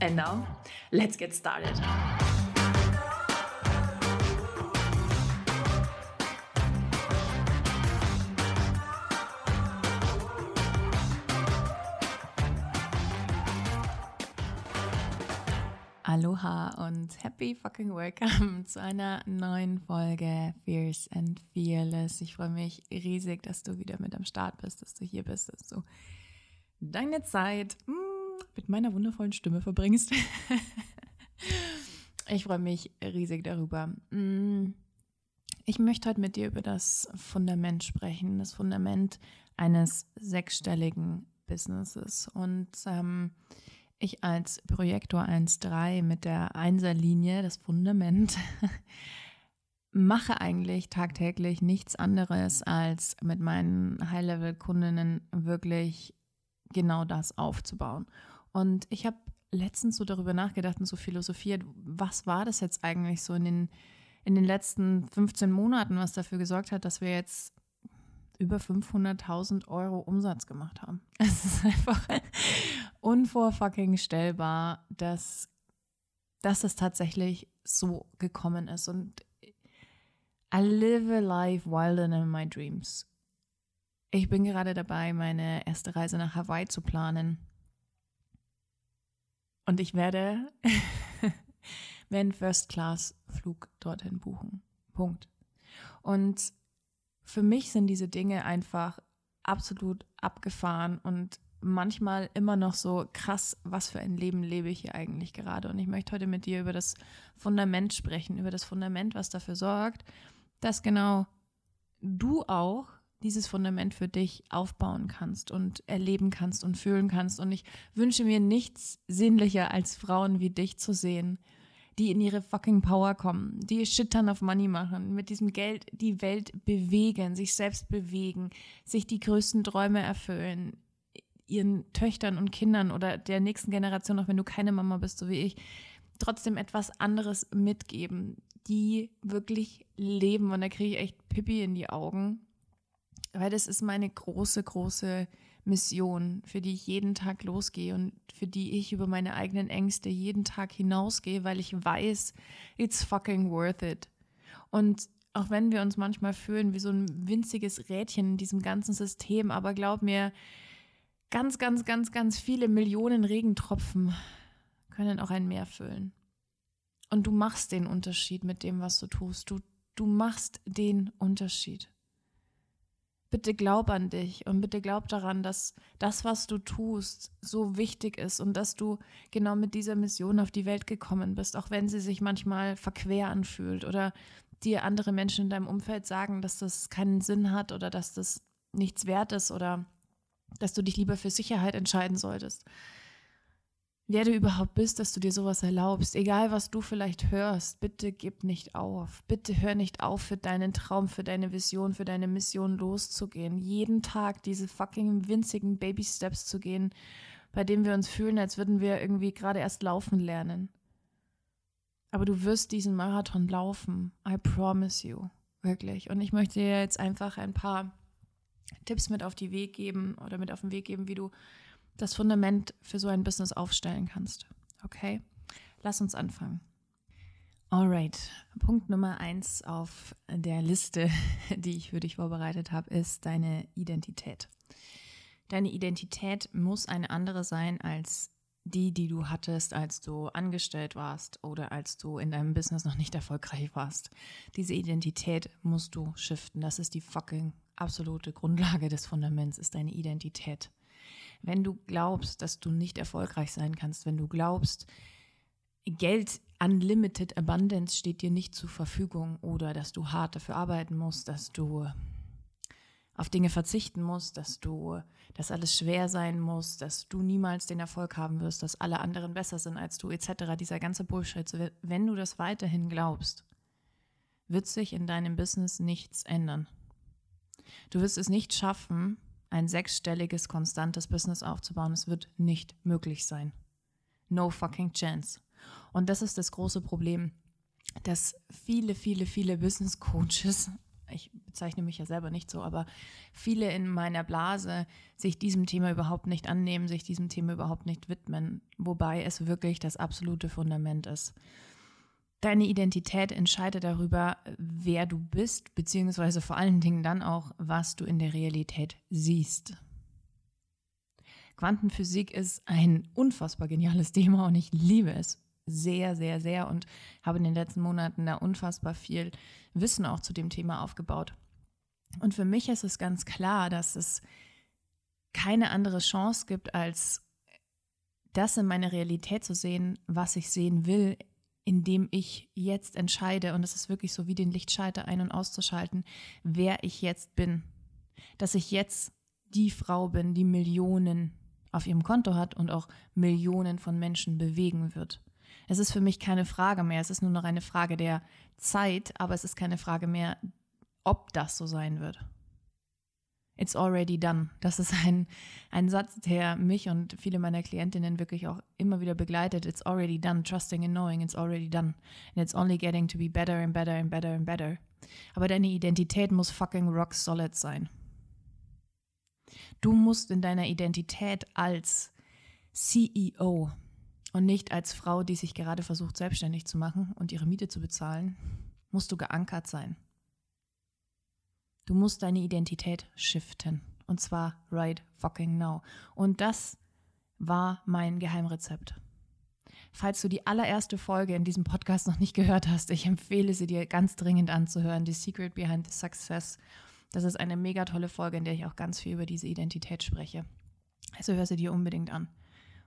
And now, let's get started. Aloha und happy fucking welcome zu einer neuen Folge Fierce and Fearless. Ich freue mich riesig, dass du wieder mit am Start bist, dass du hier bist, dass du deine Zeit mit meiner wundervollen Stimme verbringst. ich freue mich riesig darüber. Mm, ich möchte heute mit dir über das Fundament sprechen, das Fundament eines sechsstelligen Businesses. Und ähm, ich als Projektor 1.3 mit der Einserlinie, das Fundament, mache eigentlich tagtäglich nichts anderes, als mit meinen High-Level-Kundinnen wirklich genau das aufzubauen. Und ich habe letztens so darüber nachgedacht und so philosophiert, was war das jetzt eigentlich so in den, in den letzten 15 Monaten, was dafür gesorgt hat, dass wir jetzt über 500.000 Euro Umsatz gemacht haben. Es ist einfach unvorfucking stellbar, dass, dass es tatsächlich so gekommen ist. Und I live a life wilder than my dreams. Ich bin gerade dabei, meine erste Reise nach Hawaii zu planen. Und ich werde, einen First-Class-Flug dorthin buchen. Punkt. Und für mich sind diese Dinge einfach absolut abgefahren und manchmal immer noch so krass, was für ein Leben lebe ich hier eigentlich gerade. Und ich möchte heute mit dir über das Fundament sprechen, über das Fundament, was dafür sorgt, dass genau du auch dieses Fundament für dich aufbauen kannst und erleben kannst und fühlen kannst. Und ich wünsche mir nichts sinnlicher, als Frauen wie dich zu sehen, die in ihre fucking Power kommen, die Shit ton of Money machen, mit diesem Geld die Welt bewegen, sich selbst bewegen, sich die größten Träume erfüllen, ihren Töchtern und Kindern oder der nächsten Generation, auch wenn du keine Mama bist, so wie ich, trotzdem etwas anderes mitgeben, die wirklich leben. Und da kriege ich echt Pippi in die Augen, weil das ist meine große, große Mission, für die ich jeden Tag losgehe und für die ich über meine eigenen Ängste jeden Tag hinausgehe, weil ich weiß, it's fucking worth it. Und auch wenn wir uns manchmal fühlen wie so ein winziges Rädchen in diesem ganzen System, aber glaub mir, ganz, ganz, ganz, ganz viele Millionen Regentropfen können auch ein Meer füllen. Und du machst den Unterschied mit dem, was du tust. Du, du machst den Unterschied. Bitte glaub an dich und bitte glaub daran, dass das, was du tust, so wichtig ist und dass du genau mit dieser Mission auf die Welt gekommen bist, auch wenn sie sich manchmal verquer anfühlt oder dir andere Menschen in deinem Umfeld sagen, dass das keinen Sinn hat oder dass das nichts wert ist oder dass du dich lieber für Sicherheit entscheiden solltest wer du überhaupt bist, dass du dir sowas erlaubst. Egal, was du vielleicht hörst, bitte gib nicht auf. Bitte hör nicht auf, für deinen Traum, für deine Vision, für deine Mission loszugehen. Jeden Tag diese fucking winzigen Baby Steps zu gehen, bei denen wir uns fühlen, als würden wir irgendwie gerade erst laufen lernen. Aber du wirst diesen Marathon laufen. I promise you. Wirklich. Und ich möchte dir jetzt einfach ein paar Tipps mit auf die Weg geben oder mit auf den Weg geben, wie du das Fundament für so ein Business aufstellen kannst. Okay? Lass uns anfangen. Alright, Punkt Nummer eins auf der Liste, die ich für dich vorbereitet habe, ist deine Identität. Deine Identität muss eine andere sein als die, die du hattest, als du angestellt warst oder als du in deinem Business noch nicht erfolgreich warst. Diese Identität musst du shiften. Das ist die fucking absolute Grundlage des Fundaments, ist deine Identität. Wenn du glaubst, dass du nicht erfolgreich sein kannst, wenn du glaubst, Geld Unlimited Abundance steht dir nicht zur Verfügung oder dass du hart dafür arbeiten musst, dass du auf Dinge verzichten musst, dass du, dass alles schwer sein muss, dass du niemals den Erfolg haben wirst, dass alle anderen besser sind als du, etc. Dieser ganze Bullshit. Wenn du das weiterhin glaubst, wird sich in deinem Business nichts ändern. Du wirst es nicht schaffen, ein sechsstelliges, konstantes Business aufzubauen. Es wird nicht möglich sein. No fucking chance. Und das ist das große Problem, dass viele, viele, viele Business Coaches ich bezeichne mich ja selber nicht so, aber viele in meiner Blase sich diesem Thema überhaupt nicht annehmen, sich diesem Thema überhaupt nicht widmen, wobei es wirklich das absolute Fundament ist. Deine Identität entscheidet darüber, wer du bist, beziehungsweise vor allen Dingen dann auch, was du in der Realität siehst. Quantenphysik ist ein unfassbar geniales Thema und ich liebe es sehr, sehr, sehr und habe in den letzten Monaten da unfassbar viel Wissen auch zu dem Thema aufgebaut. Und für mich ist es ganz klar, dass es keine andere Chance gibt, als das in meiner Realität zu sehen, was ich sehen will, indem ich jetzt entscheide, und es ist wirklich so wie den Lichtschalter ein- und auszuschalten, wer ich jetzt bin. Dass ich jetzt die Frau bin, die Millionen auf ihrem Konto hat und auch Millionen von Menschen bewegen wird. Es ist für mich keine Frage mehr. Es ist nur noch eine Frage der Zeit, aber es ist keine Frage mehr, ob das so sein wird. It's already done. Das ist ein, ein Satz, der mich und viele meiner Klientinnen wirklich auch immer wieder begleitet. It's already done. Trusting and knowing it's already done. And it's only getting to be better and better and better and better. Aber deine Identität muss fucking rock solid sein. Du musst in deiner Identität als CEO und nicht als Frau, die sich gerade versucht, selbstständig zu machen und ihre Miete zu bezahlen, musst du geankert sein. Du musst deine Identität shiften. Und zwar right fucking now. Und das war mein Geheimrezept. Falls du die allererste Folge in diesem Podcast noch nicht gehört hast, ich empfehle sie dir ganz dringend anzuhören. The Secret Behind the Success. Das ist eine mega tolle Folge, in der ich auch ganz viel über diese Identität spreche. Also hör sie dir unbedingt an.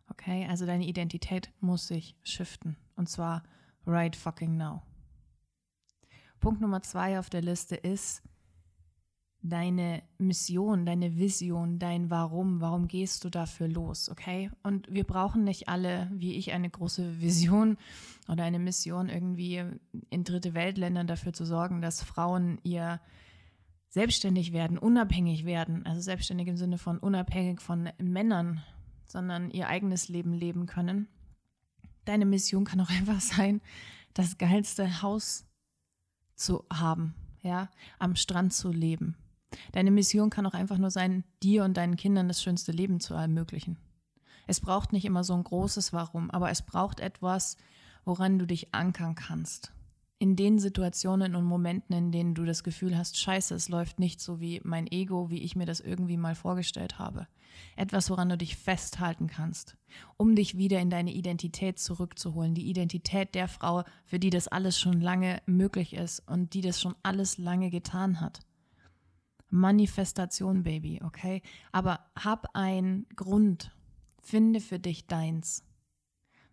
Okay, also deine Identität muss sich shiften. Und zwar right fucking now. Punkt Nummer zwei auf der Liste ist deine Mission, deine Vision, dein Warum. Warum gehst du dafür los? Okay? Und wir brauchen nicht alle, wie ich, eine große Vision oder eine Mission irgendwie in dritte Weltländern dafür zu sorgen, dass Frauen ihr selbstständig werden, unabhängig werden. Also selbstständig im Sinne von unabhängig von Männern sondern ihr eigenes Leben leben können. Deine Mission kann auch einfach sein, das geilste Haus zu haben, ja, am Strand zu leben. Deine Mission kann auch einfach nur sein, dir und deinen Kindern das schönste Leben zu ermöglichen. Es braucht nicht immer so ein großes Warum, aber es braucht etwas, woran du dich ankern kannst in den Situationen und Momenten, in denen du das Gefühl hast, scheiße, es läuft nicht so wie mein Ego, wie ich mir das irgendwie mal vorgestellt habe. Etwas, woran du dich festhalten kannst, um dich wieder in deine Identität zurückzuholen. Die Identität der Frau, für die das alles schon lange möglich ist und die das schon alles lange getan hat. Manifestation, Baby, okay? Aber hab einen Grund. Finde für dich deins.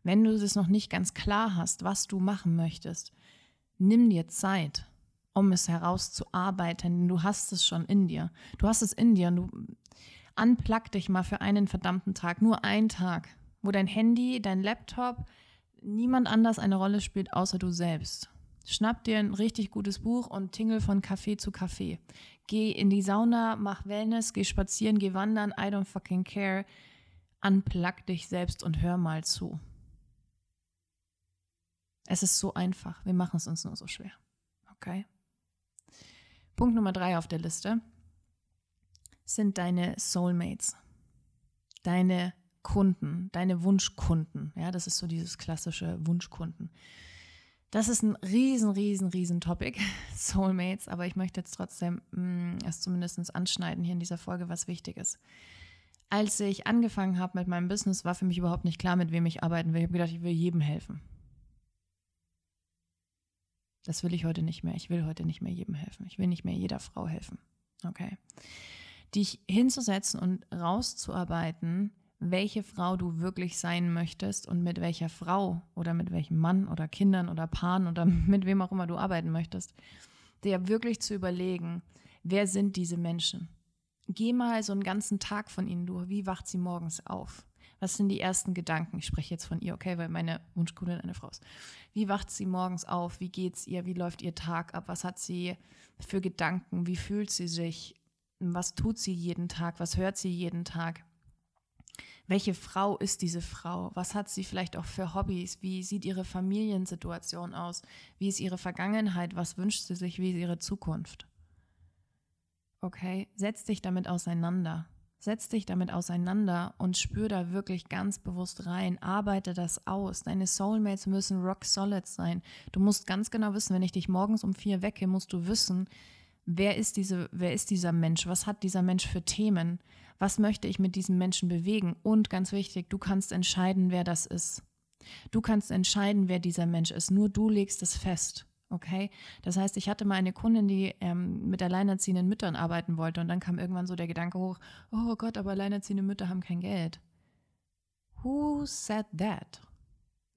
Wenn du das noch nicht ganz klar hast, was du machen möchtest, nimm dir Zeit, um es herauszuarbeiten, denn du hast es schon in dir. Du hast es in dir und du unplug dich mal für einen verdammten Tag, nur einen Tag, wo dein Handy, dein Laptop, niemand anders eine Rolle spielt, außer du selbst. Schnapp dir ein richtig gutes Buch und tingel von Café zu Café. Geh in die Sauna, mach Wellness, geh spazieren, geh wandern, I don't fucking care. Unplug dich selbst und hör mal zu. Es ist so einfach. Wir machen es uns nur so schwer. Okay? Punkt Nummer drei auf der Liste sind deine Soulmates. Deine Kunden, deine Wunschkunden. Ja, das ist so dieses klassische Wunschkunden. Das ist ein riesen, riesen, riesen Topic, Soulmates, aber ich möchte jetzt trotzdem mh, mm, es zumindest anschneiden hier in dieser Folge, was wichtig ist. Als ich angefangen habe mit meinem Business, war für mich überhaupt nicht klar, mit wem ich arbeiten will. Ich habe gedacht, ich will jedem helfen. Das will ich heute nicht mehr. Ich will heute nicht mehr jedem helfen. Ich will nicht mehr jeder Frau helfen. Okay. Dich hinzusetzen und rauszuarbeiten, welche Frau du wirklich sein möchtest und mit welcher Frau oder mit welchem Mann oder Kindern oder Paaren oder mit wem auch immer du arbeiten möchtest, dir wirklich zu überlegen, wer sind diese Menschen? geh mal so einen ganzen Tag von ihnen durch. Wie wacht sie morgens auf? Was sind die ersten Gedanken? Ich spreche jetzt von ihr, okay, weil meine Wunschkundin eine Frau ist. Wie wacht sie morgens auf? Wie geht's ihr? Wie läuft ihr Tag ab? Was hat sie für Gedanken? Wie fühlt sie sich? Was tut sie jeden Tag? Was hört sie jeden Tag? Welche Frau ist diese Frau? Was hat sie vielleicht auch für Hobbys? Wie sieht ihre Familiensituation aus? Wie ist ihre Vergangenheit? Was wünscht sie sich? Wie ist ihre Zukunft? Okay, setz dich damit auseinander. Setz dich damit auseinander und spür da wirklich ganz bewusst rein. Arbeite das aus. Deine Soulmates müssen rock solid sein. Du musst ganz genau wissen, wenn ich dich morgens um vier wecke, musst du wissen, wer ist diese, wer ist dieser Mensch? Was hat dieser Mensch für Themen? Was möchte ich mit diesem Menschen bewegen? Und ganz wichtig, du kannst entscheiden, wer das ist. Du kannst entscheiden, wer dieser Mensch ist. Nur du legst es fest. Okay, das heißt, ich hatte mal eine Kundin, die ähm, mit alleinerziehenden Müttern arbeiten wollte und dann kam irgendwann so der Gedanke hoch, oh Gott, aber alleinerziehende Mütter haben kein Geld. Who said that?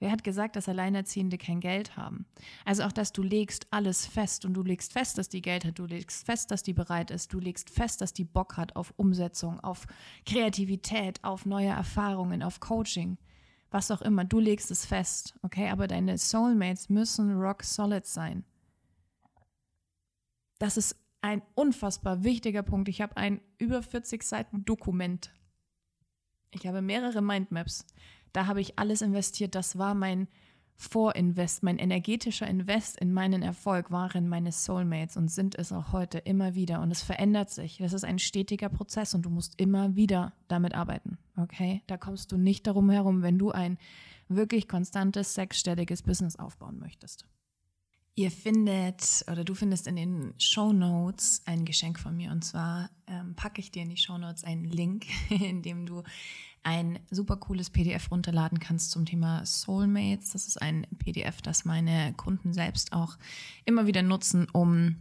Wer hat gesagt, dass Alleinerziehende kein Geld haben? Also auch, dass du legst alles fest und du legst fest, dass die Geld hat, du legst fest, dass die bereit ist, du legst fest, dass die Bock hat auf Umsetzung, auf Kreativität, auf neue Erfahrungen, auf Coaching was auch immer, du legst es fest, okay? Aber deine Soulmates müssen rock solid sein. Das ist ein unfassbar wichtiger Punkt. Ich habe ein über 40 Seiten Dokument. Ich habe mehrere Mindmaps. Da habe ich alles investiert. Das war mein Vorinvest, mein energetischer Invest in meinen Erfolg waren meine Soulmates und sind es auch heute immer wieder. Und es verändert sich. Das ist ein stetiger Prozess und du musst immer wieder damit arbeiten. Okay? Da kommst du nicht darum herum, wenn du ein wirklich konstantes, sechsstelliges Business aufbauen möchtest. Ihr findet oder du findest in den Show Notes ein Geschenk von mir und zwar ähm, packe ich dir in die Show Notes einen Link, in dem du ein super cooles PDF runterladen kannst zum Thema Soulmates. Das ist ein PDF, das meine Kunden selbst auch immer wieder nutzen, um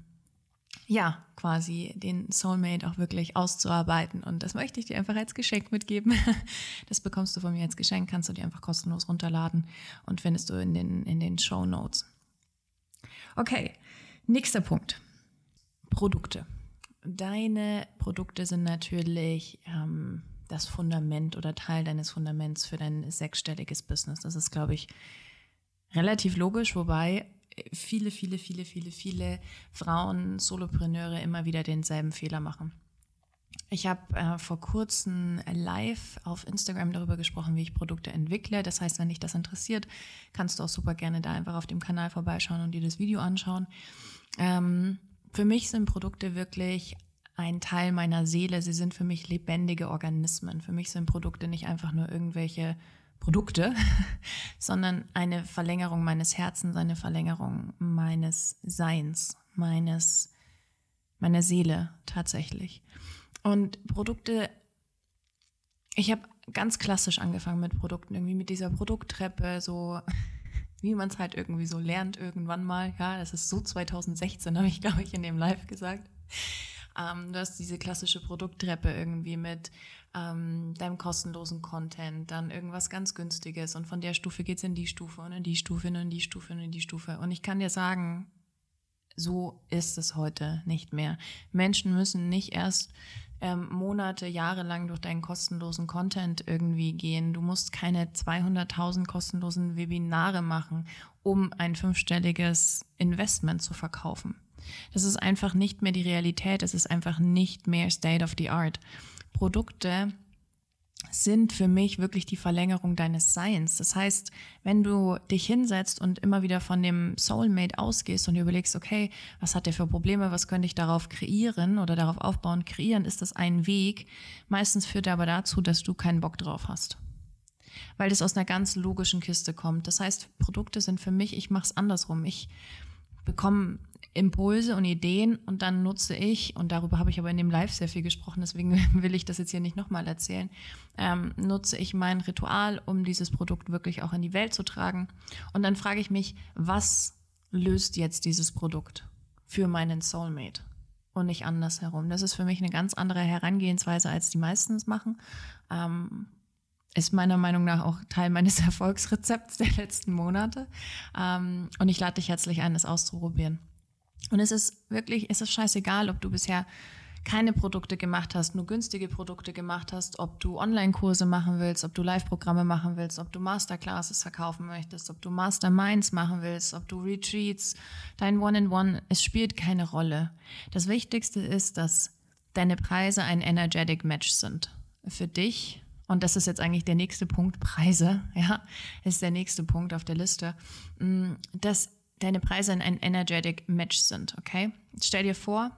ja, quasi den Soulmate auch wirklich auszuarbeiten. Und das möchte ich dir einfach als Geschenk mitgeben. Das bekommst du von mir als Geschenk, kannst du dir einfach kostenlos runterladen und findest du in den, in den Show Notes. Okay, nächster Punkt. Produkte. Deine Produkte sind natürlich ähm, das Fundament oder Teil deines Fundaments für dein sechsstelliges Business. Das ist, glaube ich, relativ logisch, wobei viele, viele, viele, viele, viele Frauen, Solopreneure immer wieder denselben Fehler machen. Ich habe äh, vor kurzem live auf Instagram darüber gesprochen, wie ich Produkte entwickle. Das heißt, wenn dich das interessiert, kannst du auch super gerne da einfach auf dem Kanal vorbeischauen und dir das Video anschauen. Ähm, für mich sind Produkte wirklich ein Teil meiner Seele. Sie sind für mich lebendige Organismen. Für mich sind Produkte nicht einfach nur irgendwelche Produkte, sondern eine Verlängerung meines Herzens, eine Verlängerung meines Seins, meines, meiner Seele tatsächlich. Und Produkte, ich habe ganz klassisch angefangen mit Produkten, irgendwie mit dieser Produkttreppe, so wie man es halt irgendwie so lernt irgendwann mal. Ja, das ist so 2016, habe ich, glaube ich, in dem Live gesagt. Ähm, du hast diese klassische Produkttreppe irgendwie mit ähm, deinem kostenlosen Content, dann irgendwas ganz Günstiges und von der Stufe geht es in die Stufe und in die Stufe und in die Stufe und in die Stufe. Und ich kann dir sagen, so ist es heute nicht mehr. Menschen müssen nicht erst ähm, Monate, Jahre lang durch deinen kostenlosen Content irgendwie gehen. Du musst keine 200.000 kostenlosen Webinare machen, um ein fünfstelliges Investment zu verkaufen. Das ist einfach nicht mehr die Realität, es ist einfach nicht mehr State of the Art. Produkte sind für mich wirklich die Verlängerung deines Seins. Das heißt, wenn du dich hinsetzt und immer wieder von dem Soulmate ausgehst und überlegst, okay, was hat der für Probleme, was könnte ich darauf kreieren oder darauf aufbauen, kreieren, ist das ein Weg. Meistens führt er aber dazu, dass du keinen Bock drauf hast. Weil das aus einer ganz logischen Kiste kommt. Das heißt, Produkte sind für mich, ich mache es andersrum. Ich bekomme Impulse und Ideen und dann nutze ich, und darüber habe ich aber in dem Live sehr viel gesprochen, deswegen will ich das jetzt hier nicht nochmal erzählen, ähm, nutze ich mein Ritual, um dieses Produkt wirklich auch in die Welt zu tragen. Und dann frage ich mich, was löst jetzt dieses Produkt für meinen Soulmate? Und nicht andersherum. Das ist für mich eine ganz andere Herangehensweise, als die meisten es machen. Ähm, ist meiner Meinung nach auch Teil meines Erfolgsrezepts der letzten Monate. Ähm, und ich lade dich herzlich ein, das auszuprobieren. Und es ist wirklich, es ist scheißegal, ob du bisher keine Produkte gemacht hast, nur günstige Produkte gemacht hast, ob du Online-Kurse machen willst, ob du Live-Programme machen willst, ob du Masterclasses verkaufen möchtest, ob du Masterminds machen willst, ob du Retreats, dein One-in-One, -One, es spielt keine Rolle. Das Wichtigste ist, dass deine Preise ein energetic Match sind. Für dich, und das ist jetzt eigentlich der nächste Punkt, Preise, ja, ist der nächste Punkt auf der Liste, mm, dass deine Preise ein energetic Match sind, okay? Stell dir vor,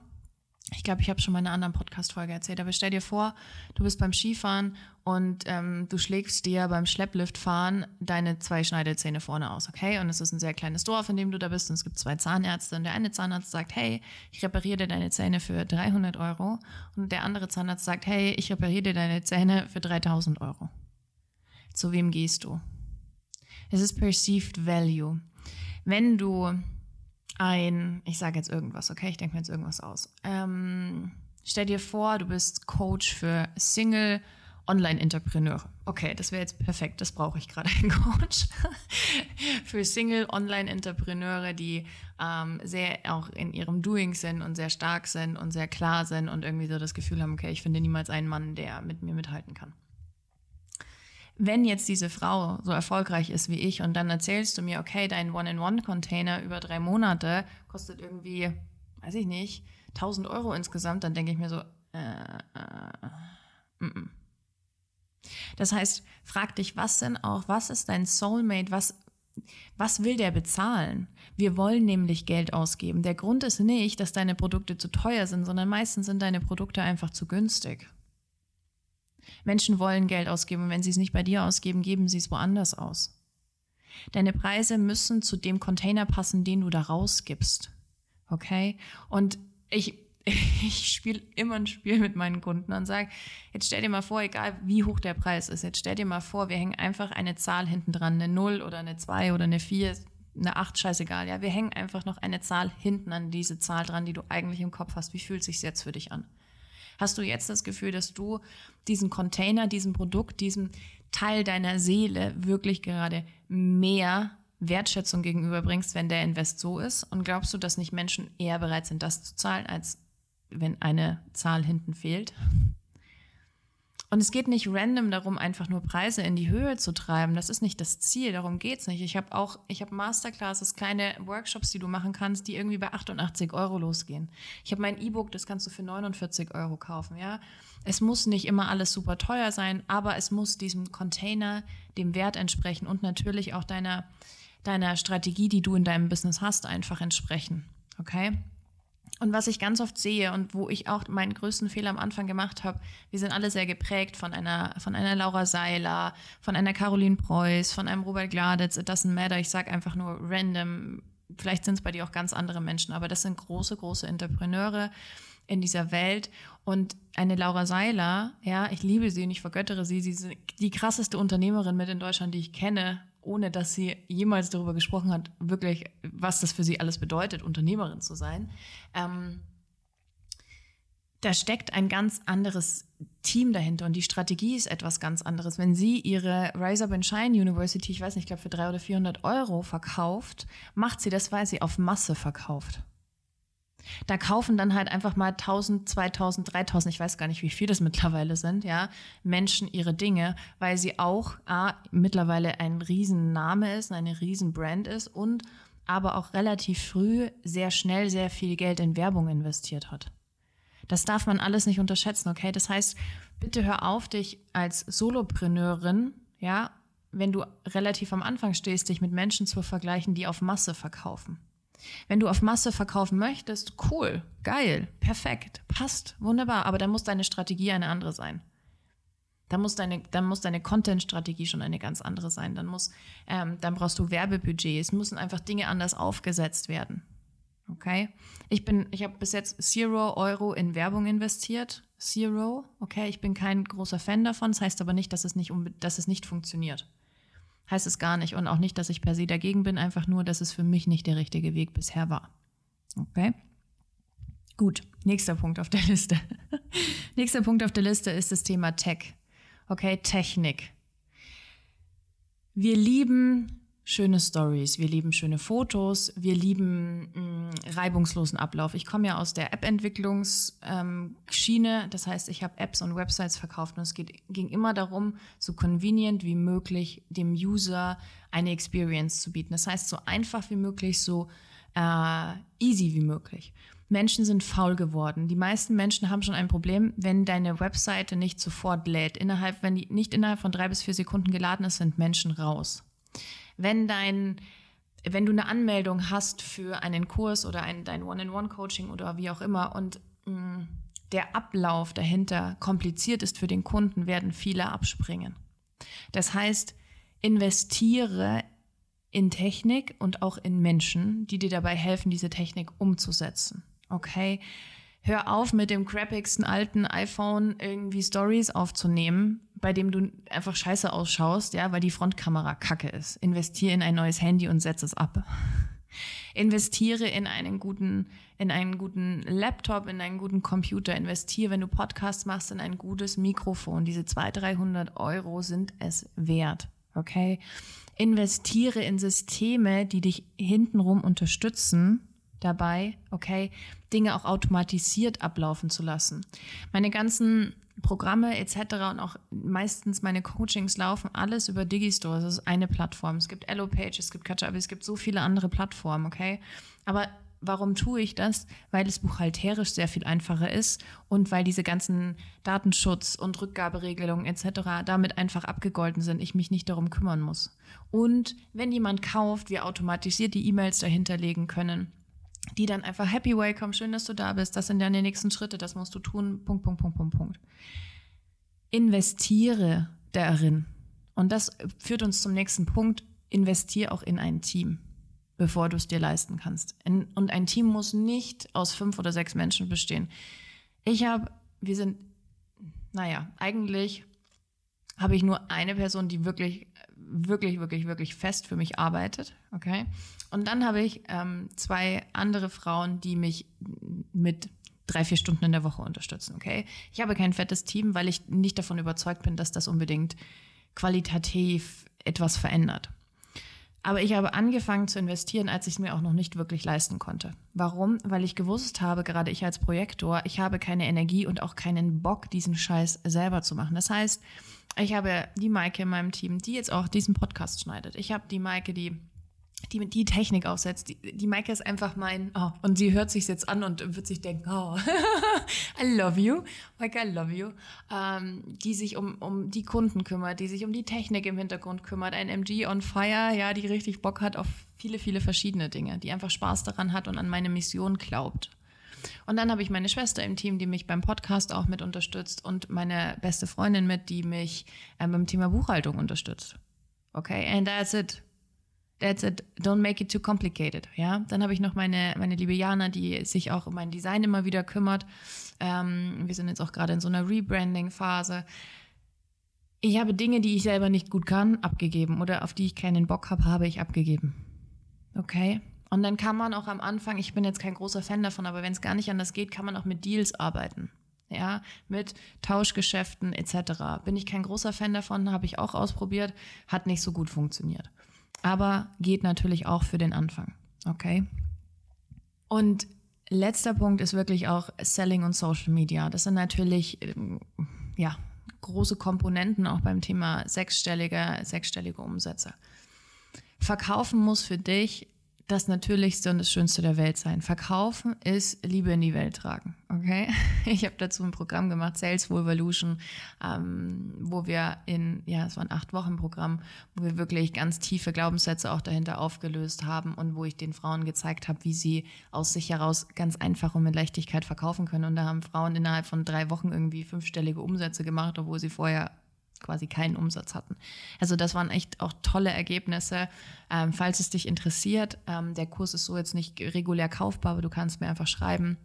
ich glaube, ich habe schon mal in einer anderen Podcast-Folge erzählt, aber stell dir vor, du bist beim Skifahren und ähm, du schlägst dir beim Schleppliftfahren deine zwei Schneidezähne vorne aus, okay? Und es ist ein sehr kleines Dorf, in dem du da bist und es gibt zwei Zahnärzte und der eine Zahnarzt sagt, hey, ich repariere dir deine Zähne für 300 Euro und der andere Zahnarzt sagt, hey, ich repariere dir deine Zähne für 3000 Euro. Zu wem gehst du? Es ist Perceived Value. Wenn du ein, ich sage jetzt irgendwas, okay, ich denke mir jetzt irgendwas aus. Ähm, stell dir vor, du bist Coach für Single Online-Entrepreneure. Okay, das wäre jetzt perfekt, das brauche ich gerade, einen Coach. für Single Online-Entrepreneure, die ähm, sehr auch in ihrem Doing sind und sehr stark sind und sehr klar sind und irgendwie so das Gefühl haben, okay, ich finde niemals einen Mann, der mit mir mithalten kann wenn jetzt diese Frau so erfolgreich ist wie ich und dann erzählst du mir, okay, dein One-in-One-Container über drei Monate kostet irgendwie, weiß ich nicht, 1000 Euro insgesamt, dann denke ich mir so, äh, äh, mm -mm. Das heißt, frag dich, was denn auch, was ist dein Soulmate, was, was will der bezahlen? Wir wollen nämlich Geld ausgeben. Der Grund ist nicht, dass deine Produkte zu teuer sind, sondern meistens sind deine Produkte einfach zu günstig. Menschen wollen Geld ausgeben und wenn sie es nicht bei dir ausgeben, geben sie es woanders aus. Deine Preise müssen zu dem Container passen, den du da rausgibst. Okay? Und ich, ich spiele immer ein Spiel mit meinen Kunden und sage, jetzt stell dir mal vor, egal wie hoch der Preis ist, jetzt stell dir mal vor, wir hängen einfach eine Zahl hinten dran, eine 0 oder eine 2 oder eine 4, eine 8, scheißegal. Ja, wir hängen einfach noch eine Zahl hinten an diese Zahl dran, die du eigentlich im Kopf hast. Wie fühlt es sich jetzt für dich an? Hast du jetzt das Gefühl, dass du diesen Container, diesem Produkt, diesem Teil deiner Seele wirklich gerade mehr Wertschätzung gegenüberbringst, wenn der Invest so ist? Und glaubst du, dass nicht Menschen eher bereit sind, das zu zahlen, als wenn eine Zahl hinten fehlt? Und es geht nicht random darum, einfach nur Preise in die Höhe zu treiben. Das ist nicht das Ziel, darum geht es nicht. Ich habe auch, ich habe Masterclasses, kleine Workshops, die du machen kannst, die irgendwie bei 88 Euro losgehen. Ich habe mein E-Book, das kannst du für 49 Euro kaufen, ja. Es muss nicht immer alles super teuer sein, aber es muss diesem Container, dem Wert entsprechen und natürlich auch deiner, deiner Strategie, die du in deinem Business hast, einfach entsprechen. Okay? Und was ich ganz oft sehe und wo ich auch meinen größten Fehler am Anfang gemacht habe, wir sind alle sehr geprägt von einer, von einer Laura Seiler, von einer Caroline Preuß, von einem Robert Gladitz, it doesn't matter, ich sage einfach nur random, vielleicht sind es bei dir auch ganz andere Menschen, aber das sind große, große Entrepreneure in dieser Welt. Und eine Laura Seiler, ja, ich liebe sie und ich vergöttere sie, sie ist die krasseste Unternehmerin mit in Deutschland, die ich kenne ohne dass sie jemals darüber gesprochen hat, wirklich, was das für sie alles bedeutet, Unternehmerin zu sein. Ähm, da steckt ein ganz anderes Team dahinter und die Strategie ist etwas ganz anderes. Wenn sie ihre Rise Up and Shine University, ich weiß nicht, ich glaube für 300 oder 400 Euro verkauft, macht sie das, weil sie auf Masse verkauft. Da kaufen dann halt einfach mal 1000, 2000, 3000, ich weiß gar nicht, wie viel das mittlerweile sind, ja, Menschen ihre Dinge, weil sie auch A, mittlerweile ein Riesenname ist, eine Riesenbrand ist und aber auch relativ früh sehr schnell sehr viel Geld in Werbung investiert hat. Das darf man alles nicht unterschätzen, okay? Das heißt, bitte hör auf, dich als Solopreneurin, ja, wenn du relativ am Anfang stehst, dich mit Menschen zu vergleichen, die auf Masse verkaufen. Wenn du auf Masse verkaufen möchtest, cool, geil, perfekt, passt, wunderbar, aber dann muss deine Strategie eine andere sein. Dann muss deine, dann muss deine Content-Strategie schon eine ganz andere sein. Dann, muss, ähm, dann brauchst du Werbebudgets, müssen einfach Dinge anders aufgesetzt werden. Okay? Ich ich habe bis jetzt Zero Euro in Werbung investiert. Zero, okay, ich bin kein großer Fan davon. Das heißt aber nicht, dass es nicht, dass es nicht funktioniert heißt es gar nicht. Und auch nicht, dass ich per se dagegen bin, einfach nur, dass es für mich nicht der richtige Weg bisher war. Okay? Gut, nächster Punkt auf der Liste. nächster Punkt auf der Liste ist das Thema Tech. Okay, Technik. Wir lieben schöne Stories, wir lieben schöne Fotos, wir lieben mh, mm, reibungslosen Ablauf. Ich komme ja aus der App-Entwicklungsschiene, das heißt, ich habe Apps und Websites verkauft und es geht, ging immer darum, so convenient wie möglich dem User eine Experience zu bieten. Das heißt, so einfach wie möglich, so äh, easy wie möglich. Menschen sind faul geworden. Die meisten Menschen haben schon ein Problem, wenn deine Webseite nicht sofort lädt. Innerhalb, wenn die nicht innerhalb von drei bis vier Sekunden geladen ist, sind Menschen raus wenn dein wenn du eine Anmeldung hast für einen Kurs oder ein, dein One-in-One-Coaching oder wie auch immer und mh, mm, der Ablauf dahinter kompliziert ist für den Kunden, werden viele abspringen. Das heißt, investiere in Technik und auch in Menschen, die dir dabei helfen, diese Technik umzusetzen. Okay? Hör auf mit dem crappigsten alten iPhone irgendwie Stories aufzunehmen, bei dem du einfach scheiße ausschaust, ja, weil die Frontkamera kacke ist. Investiere in ein neues Handy und setz es ab. Investiere in einen guten, in einen guten Laptop, in einen guten Computer. Investiere, wenn du Podcasts machst, in ein gutes Mikrofon. Diese 200, 300 Euro sind es wert. Okay? Investiere in Systeme, die dich hintenrum unterstützen, dabei, okay, Dinge auch automatisiert ablaufen zu lassen. Meine ganzen Programme etc. und auch meistens meine Coachings laufen alles über Digistore. Das ist eine Plattform. Es gibt Elopage, es gibt Kajabi, es gibt so viele andere Plattformen, okay? Aber warum tue ich das? Weil es buchhalterisch sehr viel einfacher ist und weil diese ganzen Datenschutz- und Rückgaberegelungen etc. damit einfach abgegolten sind, ich mich nicht darum kümmern muss. Und wenn jemand kauft, wir automatisiert die E-Mails dahinter legen können die dann einfach happy welcome, schön, dass du da bist, das sind deine nächsten Schritte, das musst du tun, Punkt, Punkt, Punkt, Punkt, Punkt. Investiere darin. Und das führt uns zum nächsten Punkt, investiere auch in ein Team, bevor du es dir leisten kannst. Und ein Team muss nicht aus fünf oder sechs Menschen bestehen. Ich habe, wir sind, naja, eigentlich habe ich nur eine Person, die wirklich wirklich, wirklich, wirklich fest für mich arbeitet. Okay. Und dann habe ich ähm, zwei andere Frauen, die mich mit drei, vier Stunden in der Woche unterstützen. Okay. Ich habe kein fettes Team, weil ich nicht davon überzeugt bin, dass das unbedingt qualitativ etwas verändert. Aber ich habe angefangen zu investieren, als ich es mir auch noch nicht wirklich leisten konnte. Warum? Weil ich gewusst habe, gerade ich als Projektor, ich habe keine Energie und auch keinen Bock, diesen Scheiß selber zu machen. Das heißt, ich habe die Maike in meinem Team, die jetzt auch diesen Podcast schneidet. Ich habe die Maike, die die die Technik aufsetzt. Die, die Maike ist einfach mein, oh, und sie hört sich jetzt an und wird sich denken, oh, I love you, Maike, I love you, ähm, die sich um, um die Kunden kümmert, die sich um die Technik im Hintergrund kümmert, ein MG on Fire, ja, die richtig Bock hat auf viele, viele verschiedene Dinge, die einfach Spaß daran hat und an meine Mission glaubt. Und dann habe ich meine Schwester im Team, die mich beim Podcast auch mit unterstützt und meine beste Freundin mit, die mich ähm, beim Thema Buchhaltung unterstützt. Okay, and that's it. That's it. Don't make it too complicated. Ja, dann habe ich noch meine, meine liebe Jana, die sich auch um mein Design immer wieder kümmert. Ähm, wir sind jetzt auch gerade in so einer Rebranding-Phase. Ich habe Dinge, die ich selber nicht gut kann, abgegeben oder auf die ich keinen Bock habe, habe ich abgegeben. Okay? Und dann kann man auch am Anfang, ich bin jetzt kein großer Fan davon, aber wenn es gar nicht anders geht, kann man auch mit Deals arbeiten. Ja, mit Tauschgeschäften etc. Bin ich kein großer Fan davon, habe ich auch ausprobiert, hat nicht so gut funktioniert. Aber geht natürlich auch für den Anfang. Okay? Und letzter Punkt ist wirklich auch Selling und Social Media. Das sind natürlich, ähm, ja, große Komponenten auch beim Thema sechsstellige, sechsstellige Umsätze. Verkaufen muss für dich das Natürlichste und das Schönste der Welt sein. Verkaufen ist Liebe in die Welt tragen. Okay? Ich habe dazu ein Programm gemacht, Sales Revolution, ähm, wo wir in, ja, es war ein acht Wochen Programm, wo wir wirklich ganz tiefe Glaubenssätze auch dahinter aufgelöst haben und wo ich den Frauen gezeigt habe, wie sie aus sich heraus ganz einfach und mit Leichtigkeit verkaufen können. Und da haben Frauen innerhalb von drei Wochen irgendwie fünfstellige Umsätze gemacht, obwohl sie vorher quasi keinen Umsatz hatten. Also das waren echt auch tolle Ergebnisse. Ähm, falls es dich interessiert, ähm, der Kurs ist so jetzt nicht regulär kaufbar, aber du kannst mir einfach schreiben.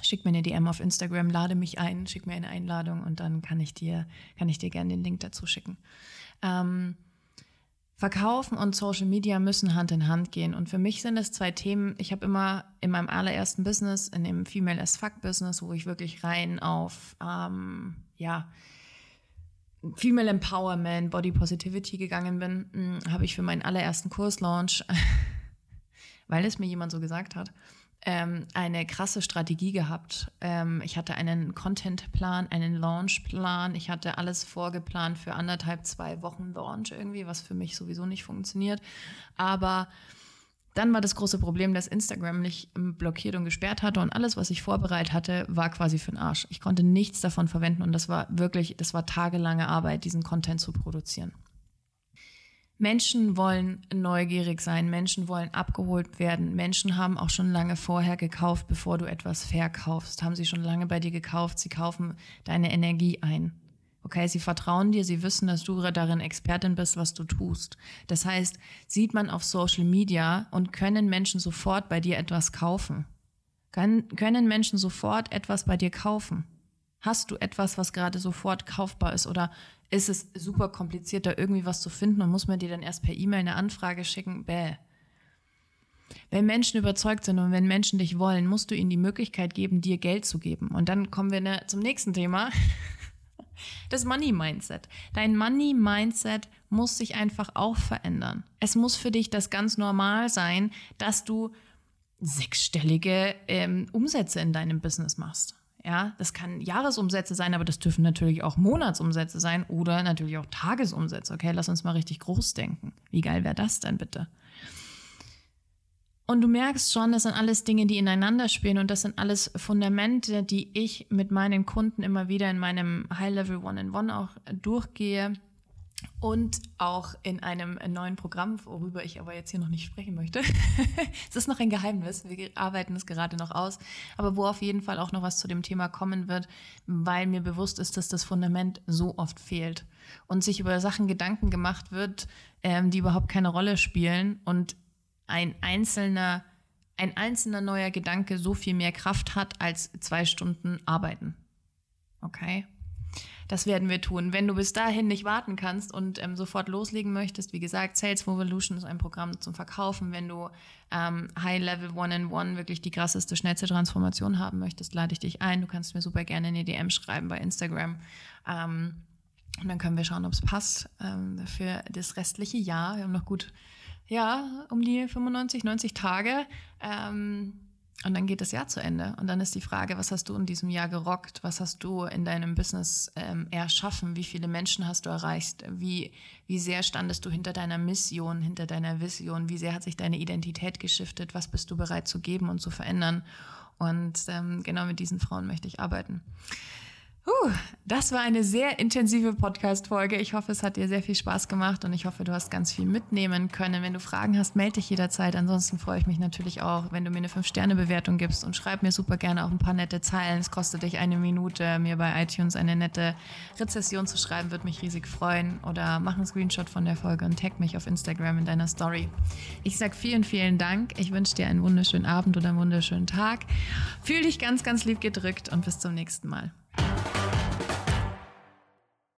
Schick mir eine DM auf Instagram, lade mich ein, schick mir eine Einladung und dann kann ich dir, kann ich dir gerne den Link dazu schicken. Ähm, Verkaufen und Social Media müssen Hand in Hand gehen. Und für mich sind es zwei Themen. Ich habe immer in meinem allerersten Business, in dem Female as Fuck Business, wo ich wirklich rein auf, ähm, ja, Female Empowerment, Body Positivity gegangen bin, hm, habe ich für meinen allerersten Kurslaunch, weil es mir jemand so gesagt hat, ähm, eine krasse Strategie gehabt. Ähm, ich hatte einen Contentplan, einen Launchplan. Ich hatte alles vorgeplant für anderthalb, zwei Wochen Launch irgendwie, was für mich sowieso nicht funktioniert. Aber dann war das große Problem, dass Instagram mich ähm, blockiert und gesperrt hatte und alles, was ich vorbereitet hatte, war quasi für den Arsch. Ich konnte nichts davon verwenden und das war wirklich, das war tagelange Arbeit, diesen Content zu produzieren. Menschen wollen neugierig sein, Menschen wollen abgeholt werden. Menschen haben auch schon lange vorher gekauft, bevor du etwas verkaufst. Haben sie schon lange bei dir gekauft, sie kaufen deine Energie ein. Okay, sie vertrauen dir, sie wissen, dass du darin Expertin bist, was du tust. Das heißt, sieht man auf Social Media und können Menschen sofort bei dir etwas kaufen? können Menschen sofort etwas bei dir kaufen? Hast du etwas, was gerade sofort kaufbar ist oder ist es super kompliziert, da irgendwie was zu finden und muss man dir dann erst per E-Mail eine Anfrage schicken? Bäh. Wenn Menschen überzeugt sind und wenn Menschen dich wollen, musst du ihnen die Möglichkeit geben, dir Geld zu geben. Und dann kommen wir ne, zum nächsten Thema. Das Money Mindset. Dein Money Mindset muss sich einfach auch verändern. Es muss für dich das ganz normal sein, dass du sechsstellige ähm, Umsätze in deinem Business machst. Ja, das kann Jahresumsätze sein, aber das dürfen natürlich auch Monatsumsätze sein oder natürlich auch Tagesumsätze. Okay, lass uns mal richtig groß denken. Wie geil wäre das denn bitte? Und du merkst schon, das sind alles Dinge, die ineinander spielen und das sind alles Fundamente, die ich mit meinen Kunden immer wieder in meinem High-Level One-in-One auch durchgehe und auch in einem neuen Programm, worüber ich aber jetzt hier noch nicht sprechen möchte. es ist noch ein Geheimnis, wir arbeiten es gerade noch aus, aber wo auf jeden Fall auch noch was zu dem Thema kommen wird, weil mir bewusst ist, dass das Fundament so oft fehlt und sich über Sachen Gedanken gemacht wird, ähm, die überhaupt keine Rolle spielen und ein einzelner, ein einzelner neuer Gedanke so viel mehr Kraft hat als zwei Stunden arbeiten. Okay? Das werden wir tun. Wenn du bis dahin nicht warten kannst und ähm, sofort loslegen möchtest, wie gesagt, Sales Revolution ist ein Programm zum Verkaufen. Wenn du ähm, High Level One-in-One wirklich die krasseste, schnellste Transformation haben möchtest, lade ich dich ein. Du kannst mir super gerne eine DM schreiben bei Instagram. Ähm, und dann können wir schauen, ob es passt ähm, für das restliche Jahr. Wir haben noch gut ja, um die 95, 90 Tage. Ähm, und dann geht das Jahr zu Ende. Und dann ist die Frage, was hast du in diesem Jahr gerockt? Was hast du in deinem Business ähm, erschaffen? Wie viele Menschen hast du erreicht? Wie, wie sehr standest du hinter deiner Mission, hinter deiner Vision? Wie sehr hat sich deine Identität geschiftet? Was bist du bereit zu geben und zu verändern? Und ähm, genau mit diesen Frauen möchte ich arbeiten. Puh, das war eine sehr intensive Podcast-Folge. Ich hoffe, es hat dir sehr viel Spaß gemacht und ich hoffe, du hast ganz viel mitnehmen können. Wenn du Fragen hast, melde dich jederzeit. Ansonsten freue ich mich natürlich auch, wenn du mir eine 5-Sterne-Bewertung gibst und schreib mir super gerne auch ein paar nette Zeilen. Es kostet dich eine Minute, mir bei iTunes eine nette Rezession zu schreiben, würde mich riesig freuen. Oder mach einen Screenshot von der Folge und tag mich auf Instagram in deiner Story. Ich sage vielen, vielen Dank. Ich wünsche dir einen wunderschönen Abend oder einen wunderschönen Tag. Fühl dich ganz, ganz lieb gedrückt und bis zum nächsten Mal. Thank you.